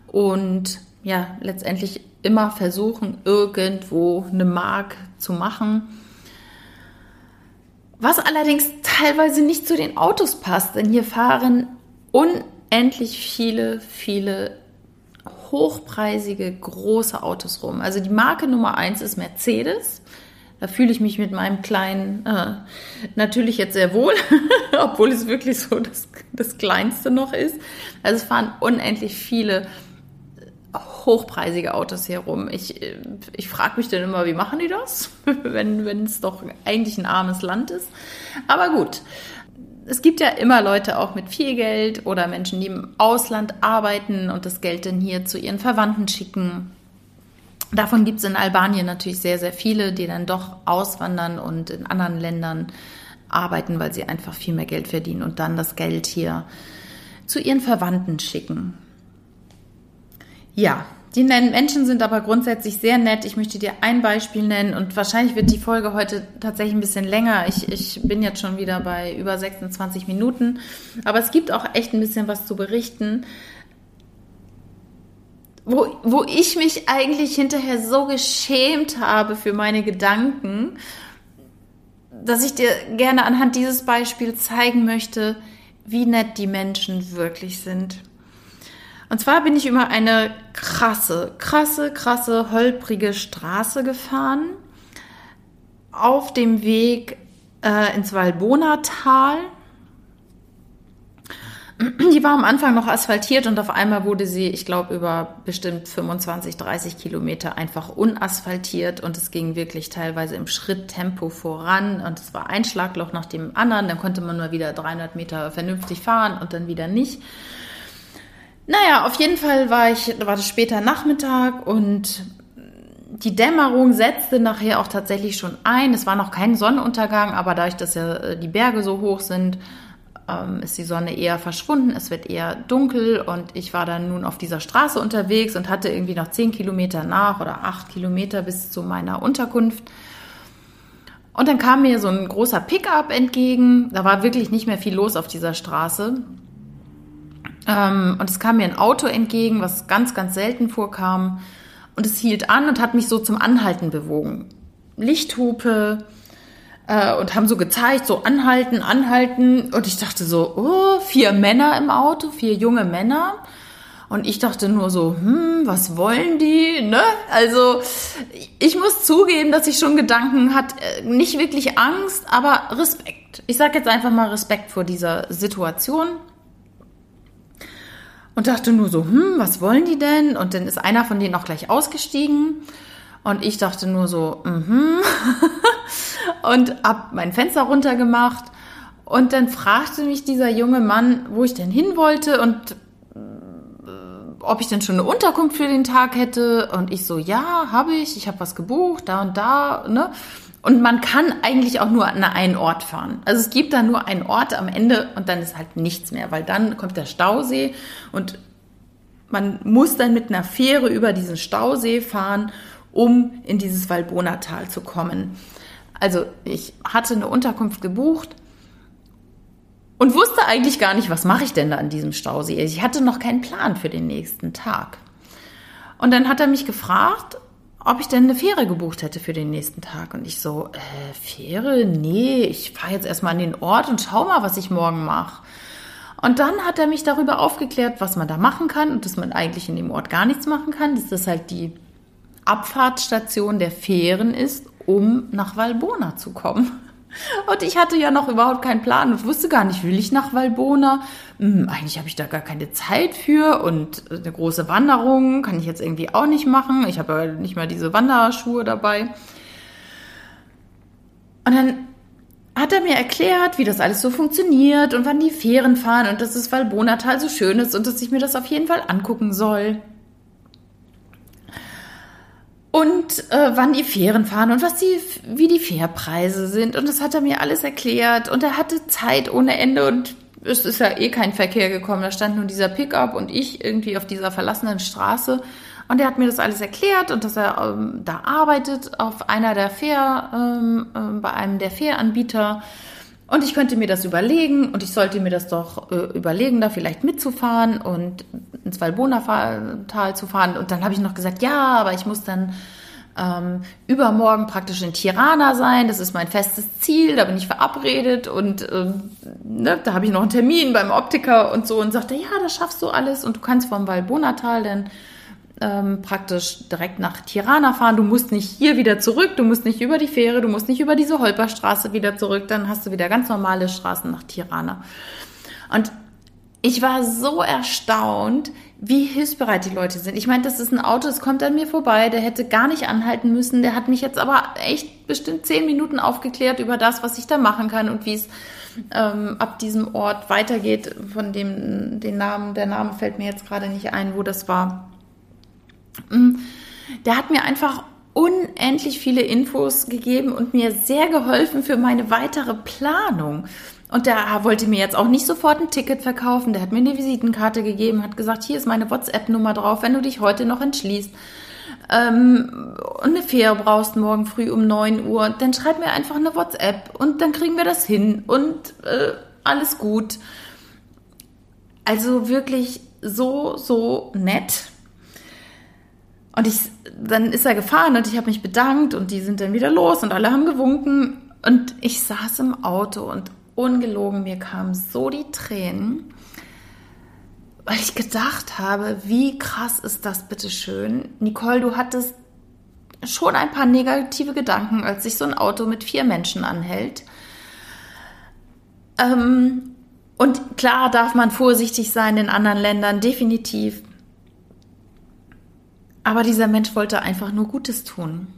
Speaker 1: und ja, letztendlich immer versuchen, irgendwo eine Mark zu machen. Was allerdings teilweise nicht zu den Autos passt, denn hier fahren unendlich viele, viele hochpreisige, große Autos rum. Also die Marke Nummer eins ist Mercedes. Da fühle ich mich mit meinem kleinen äh, natürlich jetzt sehr wohl, *laughs* obwohl es wirklich so das, das Kleinste noch ist. Also es fahren unendlich viele hochpreisige Autos hier rum. Ich, ich frage mich dann immer, wie machen die das, *laughs* wenn, wenn es doch eigentlich ein armes Land ist. Aber gut, es gibt ja immer Leute auch mit viel Geld oder Menschen, die im Ausland arbeiten und das Geld dann hier zu ihren Verwandten schicken. Davon gibt es in Albanien natürlich sehr, sehr viele, die dann doch auswandern und in anderen Ländern arbeiten, weil sie einfach viel mehr Geld verdienen und dann das Geld hier zu ihren Verwandten schicken. Ja, die Menschen sind aber grundsätzlich sehr nett. Ich möchte dir ein Beispiel nennen und wahrscheinlich wird die Folge heute tatsächlich ein bisschen länger. Ich, ich bin jetzt schon wieder bei über 26 Minuten, aber es gibt auch echt ein bisschen was zu berichten, wo, wo ich mich eigentlich hinterher so geschämt habe für meine Gedanken, dass ich dir gerne anhand dieses Beispiels zeigen möchte, wie nett die Menschen wirklich sind. Und zwar bin ich über eine krasse, krasse, krasse, holprige Straße gefahren. Auf dem Weg äh, ins Walbonatal. Die war am Anfang noch asphaltiert und auf einmal wurde sie, ich glaube, über bestimmt 25, 30 Kilometer einfach unasphaltiert und es ging wirklich teilweise im Schritttempo voran und es war ein Schlagloch nach dem anderen. Dann konnte man mal wieder 300 Meter vernünftig fahren und dann wieder nicht. Naja, auf jeden Fall war ich, war das später Nachmittag und die Dämmerung setzte nachher auch tatsächlich schon ein. Es war noch kein Sonnenuntergang, aber dadurch, dass ja äh, die Berge so hoch sind, ähm, ist die Sonne eher verschwunden. Es wird eher dunkel und ich war dann nun auf dieser Straße unterwegs und hatte irgendwie noch zehn Kilometer nach oder acht Kilometer bis zu meiner Unterkunft. Und dann kam mir so ein großer Pickup entgegen. Da war wirklich nicht mehr viel los auf dieser Straße. Ähm, und es kam mir ein Auto entgegen, was ganz, ganz selten vorkam. Und es hielt an und hat mich so zum Anhalten bewogen. Lichthupe äh, und haben so gezeigt, so anhalten, anhalten. Und ich dachte so, oh, vier Männer im Auto, vier junge Männer. Und ich dachte nur so, hm, was wollen die? Ne? Also ich muss zugeben, dass ich schon Gedanken hat, äh, nicht wirklich Angst, aber Respekt. Ich sage jetzt einfach mal Respekt vor dieser Situation und dachte nur so, hm, was wollen die denn? Und dann ist einer von denen auch gleich ausgestiegen. Und ich dachte nur so, mhm. *laughs* und hab mein Fenster runtergemacht. Und dann fragte mich dieser junge Mann, wo ich denn hin wollte und äh, ob ich denn schon eine Unterkunft für den Tag hätte. Und ich so, ja, habe ich. Ich habe was gebucht, da und da. Ne? Und man kann eigentlich auch nur an einen Ort fahren. Also es gibt da nur einen Ort am Ende und dann ist halt nichts mehr, weil dann kommt der Stausee und man muss dann mit einer Fähre über diesen Stausee fahren, um in dieses Valbonatal zu kommen. Also ich hatte eine Unterkunft gebucht und wusste eigentlich gar nicht, was mache ich denn da an diesem Stausee. Ich hatte noch keinen Plan für den nächsten Tag. Und dann hat er mich gefragt, ob ich denn eine Fähre gebucht hätte für den nächsten Tag. Und ich so, äh, Fähre? Nee, ich fahre jetzt erstmal an den Ort und schau mal, was ich morgen mache. Und dann hat er mich darüber aufgeklärt, was man da machen kann und dass man eigentlich in dem Ort gar nichts machen kann, dass das halt die Abfahrtsstation der Fähren ist, um nach Valbona zu kommen. Und ich hatte ja noch überhaupt keinen Plan und wusste gar nicht, will ich nach Valbona? Hm, eigentlich habe ich da gar keine Zeit für und eine große Wanderung kann ich jetzt irgendwie auch nicht machen. Ich habe ja nicht mal diese Wanderschuhe dabei. Und dann hat er mir erklärt, wie das alles so funktioniert und wann die Fähren fahren und dass das Valbonatal so schön ist und dass ich mir das auf jeden Fall angucken soll und äh, wann die Fähren fahren und was die, wie die Fährpreise sind. Und das hat er mir alles erklärt. Und er hatte Zeit ohne Ende. Und es ist ja eh kein Verkehr gekommen. Da stand nur dieser Pickup und ich irgendwie auf dieser verlassenen Straße. Und er hat mir das alles erklärt und dass er ähm, da arbeitet auf einer der Fähr, ähm, äh, bei einem der Fähranbieter. Und ich könnte mir das überlegen und ich sollte mir das doch äh, überlegen, da vielleicht mitzufahren und ins Valbona-Tal zu fahren. Und dann habe ich noch gesagt, ja, aber ich muss dann ähm, übermorgen praktisch in Tirana sein. Das ist mein festes Ziel, da bin ich verabredet und ähm, ne, da habe ich noch einen Termin beim Optiker und so und sagte, ja, das schaffst du alles und du kannst vom Valbona-Tal dann ähm, praktisch direkt nach Tirana fahren. Du musst nicht hier wieder zurück, du musst nicht über die Fähre, du musst nicht über diese Holperstraße wieder zurück, dann hast du wieder ganz normale Straßen nach Tirana. Und ich war so erstaunt, wie hilfsbereit die Leute sind. Ich meine, das ist ein Auto, es kommt an mir vorbei, der hätte gar nicht anhalten müssen. Der hat mich jetzt aber echt bestimmt zehn Minuten aufgeklärt über das, was ich da machen kann und wie es ähm, ab diesem Ort weitergeht. Von dem den Namen, der Name fällt mir jetzt gerade nicht ein, wo das war. Mm, der hat mir einfach unendlich viele Infos gegeben und mir sehr geholfen für meine weitere Planung. Und der wollte mir jetzt auch nicht sofort ein Ticket verkaufen. Der hat mir eine Visitenkarte gegeben, hat gesagt, hier ist meine WhatsApp-Nummer drauf, wenn du dich heute noch entschließt. Ähm, und eine Fähre brauchst morgen früh um 9 Uhr, dann schreib mir einfach eine WhatsApp und dann kriegen wir das hin und äh, alles gut. Also wirklich so, so nett. Und ich, dann ist er gefahren und ich habe mich bedankt und die sind dann wieder los und alle haben gewunken. Und ich saß im Auto und ungelogen, mir kamen so die Tränen, weil ich gedacht habe, wie krass ist das bitte schön. Nicole, du hattest schon ein paar negative Gedanken, als sich so ein Auto mit vier Menschen anhält. Ähm, und klar darf man vorsichtig sein in anderen Ländern, definitiv. Aber dieser Mensch wollte einfach nur Gutes tun.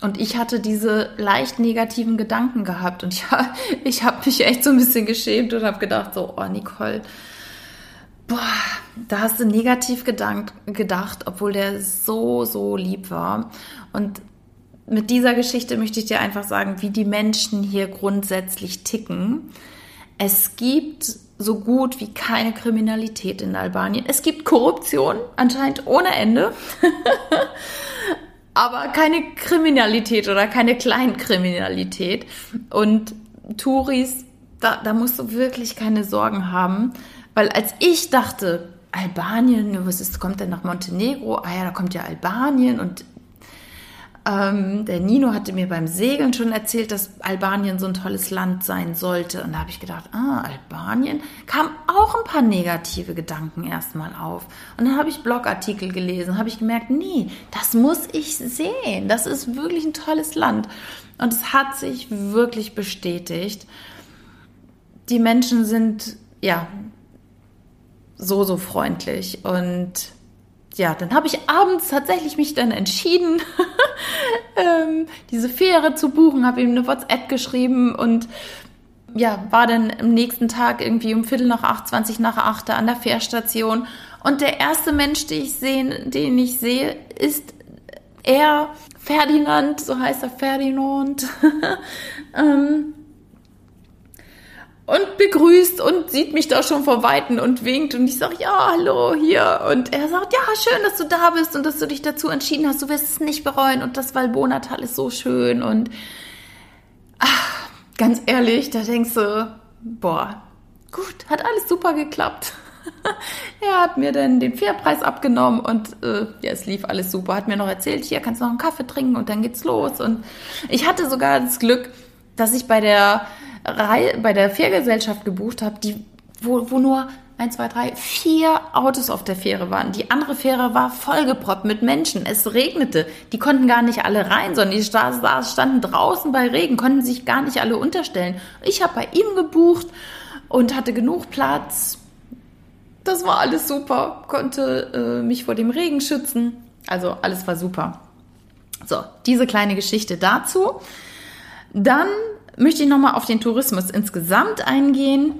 Speaker 1: Und ich hatte diese leicht negativen Gedanken gehabt und *laughs* ja, ich habe mich echt so ein bisschen geschämt und habe gedacht, so, oh Nicole, boah, da hast du negativ gedankt, gedacht, obwohl der so, so lieb war. Und mit dieser Geschichte möchte ich dir einfach sagen, wie die Menschen hier grundsätzlich ticken. Es gibt so gut wie keine Kriminalität in Albanien. Es gibt Korruption, anscheinend ohne Ende. *laughs* aber keine Kriminalität oder keine Kleinkriminalität. Und Touris, da, da musst du wirklich keine Sorgen haben, weil als ich dachte, Albanien, was ist, kommt denn nach Montenegro? Ah ja, da kommt ja Albanien und ähm, der Nino hatte mir beim Segeln schon erzählt, dass Albanien so ein tolles Land sein sollte. Und da habe ich gedacht, ah, Albanien, kam auch ein paar negative Gedanken erstmal auf. Und dann habe ich Blogartikel gelesen, habe ich gemerkt, nee, das muss ich sehen. Das ist wirklich ein tolles Land. Und es hat sich wirklich bestätigt. Die Menschen sind, ja, so, so freundlich und ja, dann habe ich abends tatsächlich mich dann entschieden, *laughs* ähm, diese Fähre zu buchen, habe ihm eine WhatsApp geschrieben und ja, war dann am nächsten Tag irgendwie um Viertel nach acht, 20 nach acht an der Fährstation. Und der erste Mensch, den ich sehe, den ich sehe, ist er, Ferdinand, so heißt er Ferdinand. *laughs* ähm, und begrüßt und sieht mich da schon vor Weitem und winkt und ich sage, ja, hallo, hier. Und er sagt, ja, schön, dass du da bist und dass du dich dazu entschieden hast. Du wirst es nicht bereuen und das Valbonatal ist so schön und ach, ganz ehrlich, da denkst du, boah, gut, hat alles super geklappt. *laughs* er hat mir dann den Fairpreis abgenommen und äh, ja, es lief alles super. Hat mir noch erzählt, hier kannst du noch einen Kaffee trinken und dann geht's los. Und ich hatte sogar das Glück, dass ich bei der bei der Fährgesellschaft gebucht habe, die, wo, wo nur eins, zwei, drei, vier Autos auf der Fähre waren. Die andere Fähre war vollgeproppt mit Menschen. Es regnete. Die konnten gar nicht alle rein, sondern die standen draußen bei Regen, konnten sich gar nicht alle unterstellen. Ich habe bei ihm gebucht und hatte genug Platz. Das war alles super, konnte äh, mich vor dem Regen schützen. Also alles war super. So, diese kleine Geschichte dazu. Dann möchte ich nochmal auf den Tourismus insgesamt eingehen.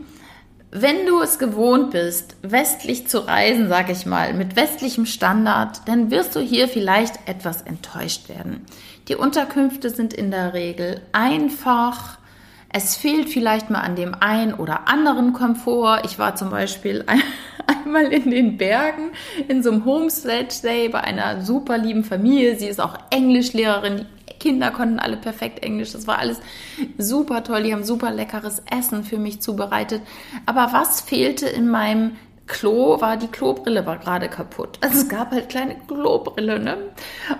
Speaker 1: Wenn du es gewohnt bist, westlich zu reisen, sag ich mal, mit westlichem Standard, dann wirst du hier vielleicht etwas enttäuscht werden. Die Unterkünfte sind in der Regel einfach. Es fehlt vielleicht mal an dem einen oder anderen Komfort. Ich war zum Beispiel ein, *laughs* einmal in den Bergen in so einem Homestead-Day bei einer super lieben Familie. Sie ist auch Englischlehrerin. Kinder konnten alle perfekt Englisch. Das war alles super toll. Die haben super leckeres Essen für mich zubereitet. Aber was fehlte in meinem Klo war, die Klobrille war gerade kaputt. Also es gab halt kleine Klobrille, ne?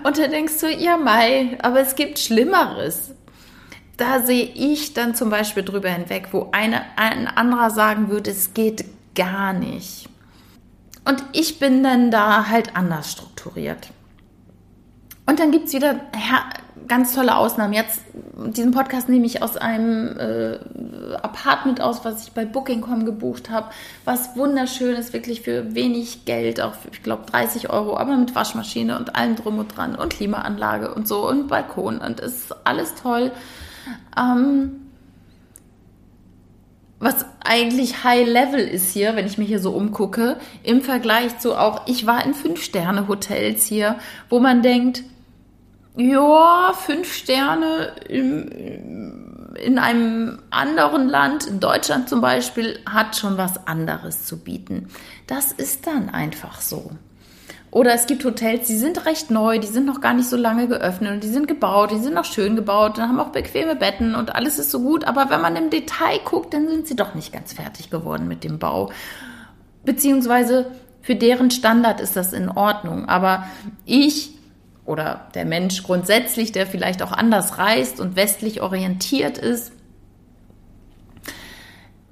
Speaker 1: Und da denkst du, ja Mai, aber es gibt Schlimmeres da sehe ich dann zum Beispiel drüber hinweg, wo eine, ein anderer sagen würde, es geht gar nicht. Und ich bin dann da halt anders strukturiert. Und dann gibt es wieder ganz tolle Ausnahmen. Jetzt, diesen Podcast nehme ich aus einem äh, Apartment aus, was ich bei Booking.com gebucht habe, was wunderschön ist, wirklich für wenig Geld, auch für, ich glaube 30 Euro, aber mit Waschmaschine und allem drum und dran und Klimaanlage und so und Balkon und ist alles toll. Ähm, was eigentlich High Level ist hier, wenn ich mich hier so umgucke, im Vergleich zu auch, ich war in Fünf-Sterne-Hotels hier, wo man denkt, ja, fünf Sterne im, in einem anderen Land, in Deutschland zum Beispiel, hat schon was anderes zu bieten. Das ist dann einfach so. Oder es gibt Hotels, die sind recht neu, die sind noch gar nicht so lange geöffnet und die sind gebaut, die sind noch schön gebaut und haben auch bequeme Betten und alles ist so gut. Aber wenn man im Detail guckt, dann sind sie doch nicht ganz fertig geworden mit dem Bau. Beziehungsweise für deren Standard ist das in Ordnung. Aber ich oder der Mensch grundsätzlich, der vielleicht auch anders reist und westlich orientiert ist,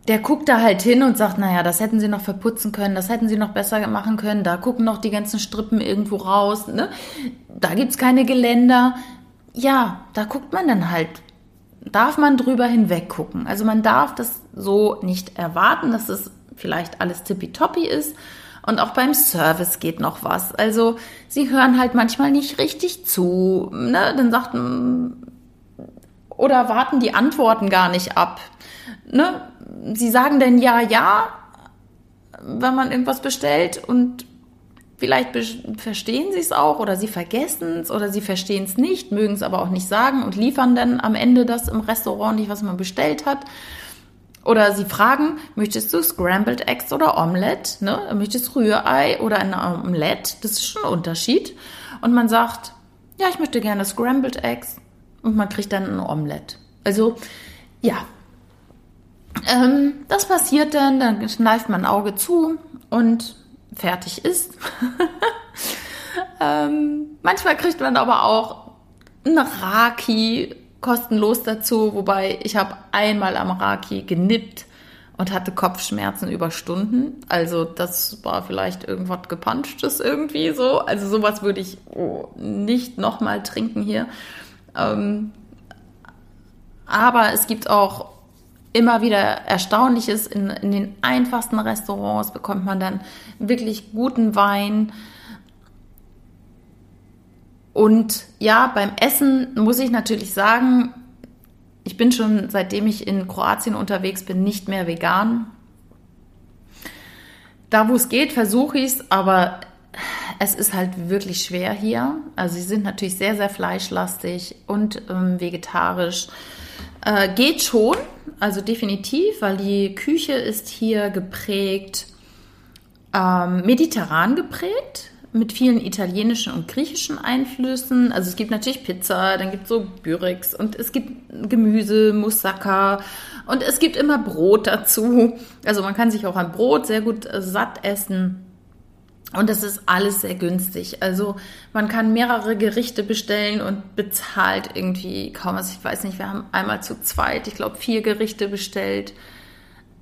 Speaker 1: der guckt da halt hin und sagt, naja, das hätten sie noch verputzen können, das hätten sie noch besser machen können, da gucken noch die ganzen Strippen irgendwo raus, ne? da gibt's keine Geländer. Ja, da guckt man dann halt, darf man drüber hinweg gucken. Also man darf das so nicht erwarten, dass es vielleicht alles tippitoppi ist. Und auch beim Service geht noch was. Also sie hören halt manchmal nicht richtig zu. Ne? Dann sagt oder warten die Antworten gar nicht ab. Ne? sie sagen denn ja, ja, wenn man irgendwas bestellt und vielleicht verstehen sie es auch oder sie vergessen es oder sie verstehen es nicht, mögen es aber auch nicht sagen und liefern dann am Ende das im Restaurant nicht, was man bestellt hat. Oder sie fragen, möchtest du Scrambled Eggs oder Omelette? Ne? Möchtest du Rührei oder ein Omelette? Das ist schon ein Unterschied. Und man sagt, ja, ich möchte gerne Scrambled Eggs. Und man kriegt dann ein Omelette. Also, ja, ähm, das passiert dann, dann kneift man ein Auge zu und fertig ist. *laughs* ähm, manchmal kriegt man aber auch ein Raki kostenlos dazu, wobei ich habe einmal am Raki genippt und hatte Kopfschmerzen über Stunden. Also das war vielleicht irgendwas gepanschtes irgendwie so. Also sowas würde ich oh, nicht nochmal trinken hier. Ähm, aber es gibt auch immer wieder erstaunlich ist, in, in den einfachsten Restaurants bekommt man dann wirklich guten Wein. Und ja, beim Essen muss ich natürlich sagen, ich bin schon seitdem ich in Kroatien unterwegs bin nicht mehr vegan. Da, wo es geht, versuche ich es, aber es ist halt wirklich schwer hier. Also sie sind natürlich sehr, sehr fleischlastig und ähm, vegetarisch. Äh, geht schon, also definitiv, weil die Küche ist hier geprägt, ähm, mediterran geprägt, mit vielen italienischen und griechischen Einflüssen. Also es gibt natürlich Pizza, dann gibt es so Bürex und es gibt Gemüse, Moussaka und es gibt immer Brot dazu. Also man kann sich auch an Brot sehr gut äh, satt essen. Und das ist alles sehr günstig. Also man kann mehrere Gerichte bestellen und bezahlt irgendwie kaum was. Ich weiß nicht, wir haben einmal zu zweit, ich glaube, vier Gerichte bestellt,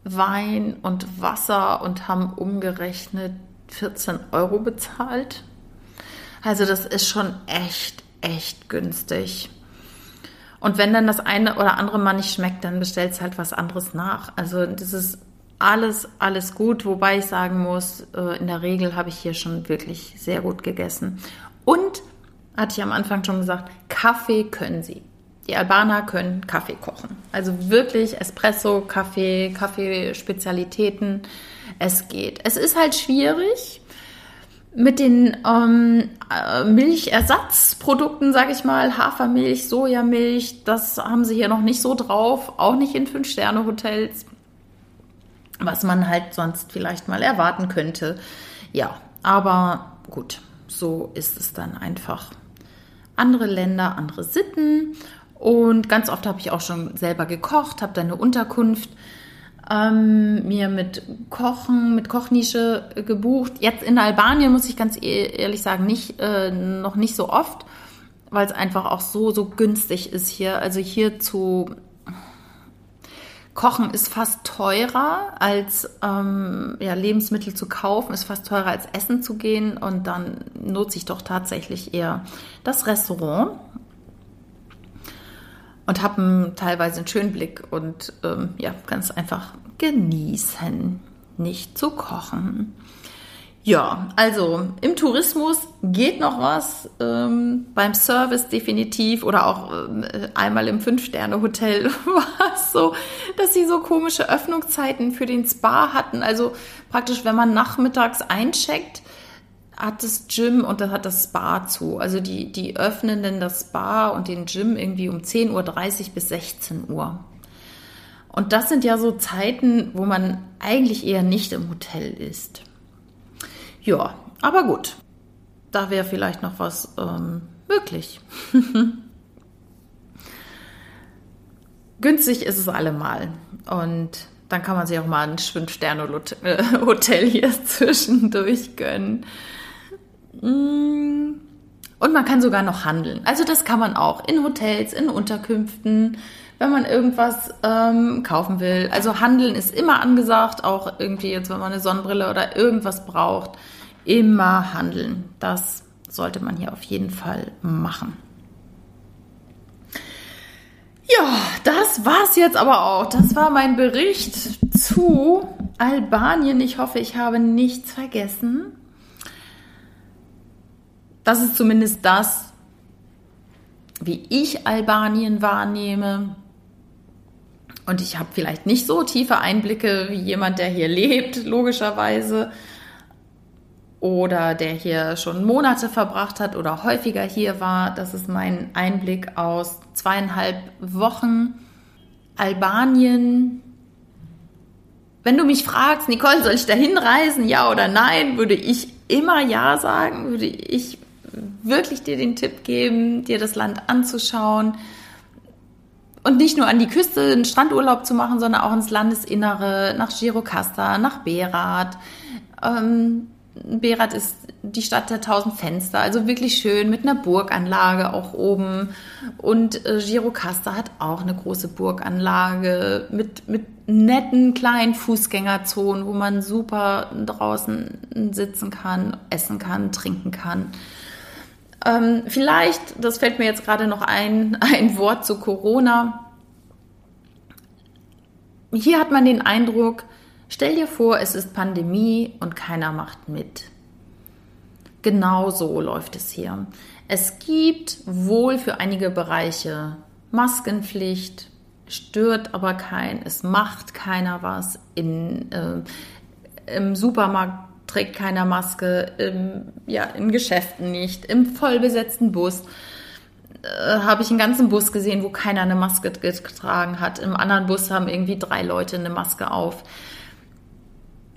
Speaker 1: Wein und Wasser und haben umgerechnet 14 Euro bezahlt. Also das ist schon echt, echt günstig. Und wenn dann das eine oder andere mal nicht schmeckt, dann bestellst halt was anderes nach. Also das ist alles, alles gut, wobei ich sagen muss, äh, in der Regel habe ich hier schon wirklich sehr gut gegessen. Und, hatte ich am Anfang schon gesagt, Kaffee können sie. Die Albaner können Kaffee kochen. Also wirklich Espresso, Kaffee, Kaffeespezialitäten. Es geht. Es ist halt schwierig, Mit den ähm, äh, Milchersatzprodukten, sage ich mal, Hafermilch, Sojamilch, das haben sie hier noch nicht so drauf, auch nicht in Fünf-Sterne-Hotels, was man halt sonst vielleicht mal erwarten könnte. Ja, aber gut, so ist es dann einfach. Andere Länder, andere Sitten und ganz oft habe ich auch schon selber gekocht, habe dann eine Unterkunft ähm, mir mit Kochen, mit Kochnische gebucht. Jetzt in Albanien muss ich ganz e-, ehrlich sagen, nicht, äh, noch nicht so oft, weil es einfach auch so, so günstig ist hier. Also hier zu kochen ist fast teurer als ähm, ja, Lebensmittel zu kaufen, ist fast teurer als essen zu gehen und dann nutze ich doch tatsächlich eher das Restaurant und habe teilweise einen schönen Blick und ähm, ja, es einfach genießen, nicht zu kochen. Ja, also im Tourismus geht noch was, ähm, beim Service definitiv oder auch äh, einmal im Fünf-Sterne-Hotel *laughs* war es so, dass sie so komische Öffnungszeiten für den Spa hatten. Also praktisch, wenn man nachmittags eincheckt, hat das Gym und dann hat das Spa zu. Also die, die öffnen dann das Spa und den Gym irgendwie um 10.30 Uhr bis 16 Uhr. Und das sind ja so Zeiten, wo man eigentlich eher nicht im Hotel ist. Ja, aber gut. Da wäre vielleicht noch was ähm, möglich. *laughs* Günstig ist es allemal. Und dann kann man sich auch mal ein Fünf-Sterne-Hotel hier *laughs* zwischendurch gönnen. Mm. Und man kann sogar noch handeln. Also das kann man auch in Hotels, in Unterkünften, wenn man irgendwas ähm, kaufen will. Also handeln ist immer angesagt, auch irgendwie jetzt, wenn man eine Sonnenbrille oder irgendwas braucht, immer handeln. Das sollte man hier auf jeden Fall machen. Ja, das war's jetzt aber auch. Das war mein Bericht zu Albanien. Ich hoffe, ich habe nichts vergessen das ist zumindest das, wie ich Albanien wahrnehme. Und ich habe vielleicht nicht so tiefe Einblicke wie jemand, der hier lebt, logischerweise. Oder der hier schon Monate verbracht hat oder häufiger hier war. Das ist mein Einblick aus zweieinhalb Wochen Albanien. Wenn du mich fragst, Nicole, soll ich da hinreisen, ja oder nein, würde ich immer ja sagen, würde ich wirklich dir den Tipp geben, dir das Land anzuschauen und nicht nur an die Küste einen Strandurlaub zu machen, sondern auch ins Landesinnere, nach Girocasta, nach Berat. Ähm, Berat ist die Stadt der tausend Fenster, also wirklich schön mit einer Burganlage auch oben. Und äh, Girocasta hat auch eine große Burganlage mit, mit netten kleinen Fußgängerzonen, wo man super draußen sitzen kann, essen kann, trinken kann. Ähm, vielleicht, das fällt mir jetzt gerade noch ein, *laughs* ein Wort zu Corona. Hier hat man den Eindruck, stell dir vor, es ist Pandemie und keiner macht mit. Genau so läuft es hier. Es gibt wohl für einige Bereiche Maskenpflicht, stört aber kein, es macht keiner was. In, äh, Im Supermarkt trägt keiner Maske, im, ja, in Geschäften nicht, im vollbesetzten Bus äh, habe ich einen ganzen Bus gesehen, wo keiner eine Maske getragen hat. Im anderen Bus haben irgendwie drei Leute eine Maske auf.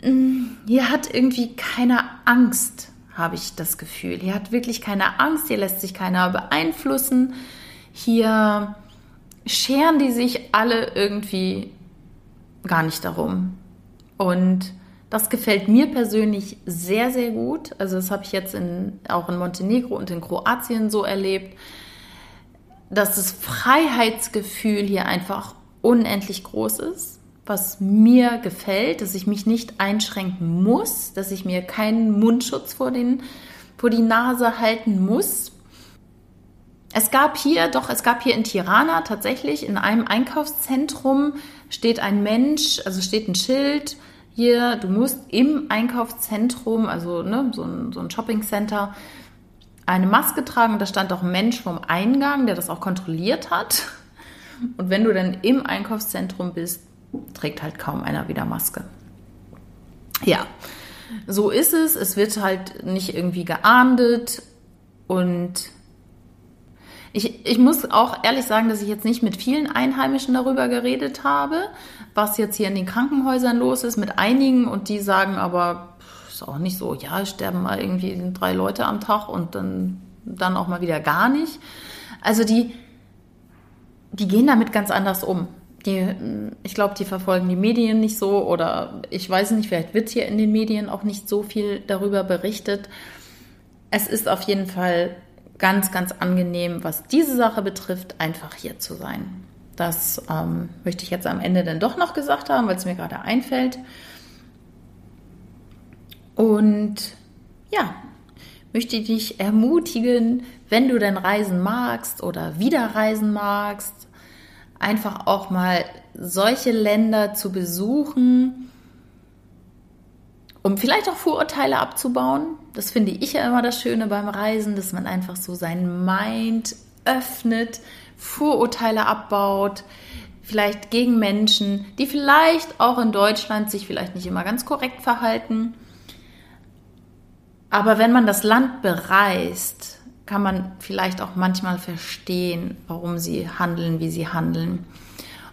Speaker 1: Mm, hier hat irgendwie keiner Angst, habe ich das Gefühl. Hier hat wirklich keiner Angst, hier lässt sich keiner beeinflussen. Hier scheren die sich alle irgendwie gar nicht darum. Und das gefällt mir persönlich sehr, sehr gut. Also das habe ich jetzt in, auch in Montenegro und in Kroatien so erlebt, dass das Freiheitsgefühl hier einfach unendlich groß ist, was mir gefällt, dass ich mich nicht einschränken muss, dass ich mir keinen Mundschutz vor, den, vor die Nase halten muss. Es gab hier, doch, es gab hier in Tirana tatsächlich in einem Einkaufszentrum steht ein Mensch, also steht ein Schild, hier, du musst im Einkaufszentrum, also ne, so ein, so ein Shoppingcenter, eine Maske tragen. da stand auch ein Mensch vom Eingang, der das auch kontrolliert hat. Und wenn du dann im Einkaufszentrum bist, trägt halt kaum einer wieder Maske. Ja, so ist es. Es wird halt nicht irgendwie geahndet und ich, ich muss auch ehrlich sagen, dass ich jetzt nicht mit vielen Einheimischen darüber geredet habe, was jetzt hier in den Krankenhäusern los ist, mit einigen und die sagen aber, ist auch nicht so, ja, sterben mal irgendwie drei Leute am Tag und dann, dann auch mal wieder gar nicht. Also die, die gehen damit ganz anders um. Die, ich glaube, die verfolgen die Medien nicht so oder ich weiß nicht, vielleicht wird hier in den Medien auch nicht so viel darüber berichtet. Es ist auf jeden Fall ganz, ganz angenehm, was diese Sache betrifft, einfach hier zu sein. Das ähm, möchte ich jetzt am Ende dann doch noch gesagt haben, weil es mir gerade einfällt. Und ja, möchte ich dich ermutigen, wenn du denn reisen magst oder wieder reisen magst, einfach auch mal solche Länder zu besuchen, um vielleicht auch Vorurteile abzubauen. Das finde ich ja immer das Schöne beim Reisen, dass man einfach so sein Mind öffnet, Vorurteile abbaut, vielleicht gegen Menschen, die vielleicht auch in Deutschland sich vielleicht nicht immer ganz korrekt verhalten. Aber wenn man das Land bereist, kann man vielleicht auch manchmal verstehen, warum sie handeln, wie sie handeln.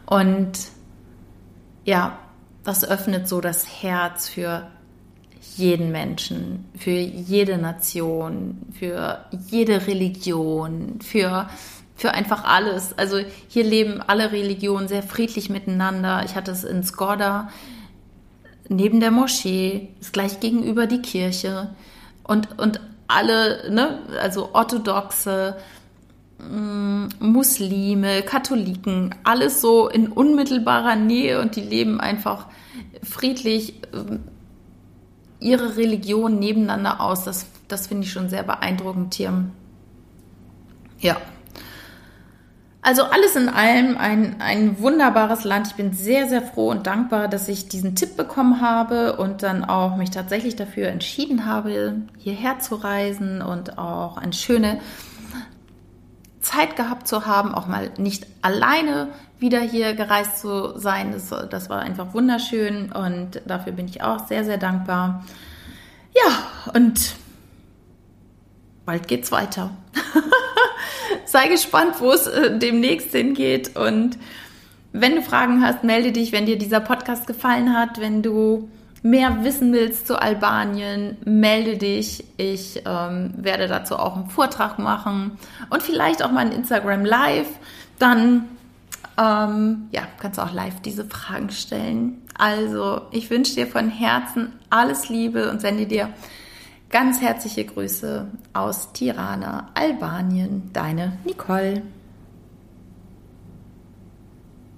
Speaker 1: Und ja, das öffnet so das Herz für jeden Menschen, für jede Nation, für jede Religion, für, für einfach alles. Also hier leben alle Religionen sehr friedlich miteinander. Ich hatte es in Skoda neben der Moschee, ist gleich gegenüber die Kirche und, und alle, ne, also orthodoxe, mm, Muslime, Katholiken, alles so in unmittelbarer Nähe und die leben einfach friedlich ähm, ihre Religion nebeneinander aus. Das, das finde ich schon sehr beeindruckend hier. Ja. Also alles in allem ein, ein wunderbares Land. Ich bin sehr, sehr froh und dankbar, dass ich diesen Tipp bekommen habe und dann auch mich tatsächlich dafür entschieden habe, hierher zu reisen und auch eine schöne Zeit gehabt zu haben, auch mal nicht alleine wieder hier gereist zu sein. Das, das war einfach wunderschön und dafür bin ich auch sehr, sehr dankbar. Ja, und bald geht's weiter. *laughs* sei gespannt, wo es äh, demnächst hingeht. Und wenn du Fragen hast, melde dich, wenn dir dieser Podcast gefallen hat, wenn du mehr wissen willst zu Albanien, melde dich. Ich ähm, werde dazu auch einen Vortrag machen und vielleicht auch mal ein Instagram Live. Dann ähm, ja, kannst du auch live diese Fragen stellen. Also, ich wünsche dir von Herzen alles Liebe und sende dir Ganz herzliche Grüße aus Tirana, Albanien, deine Nicole.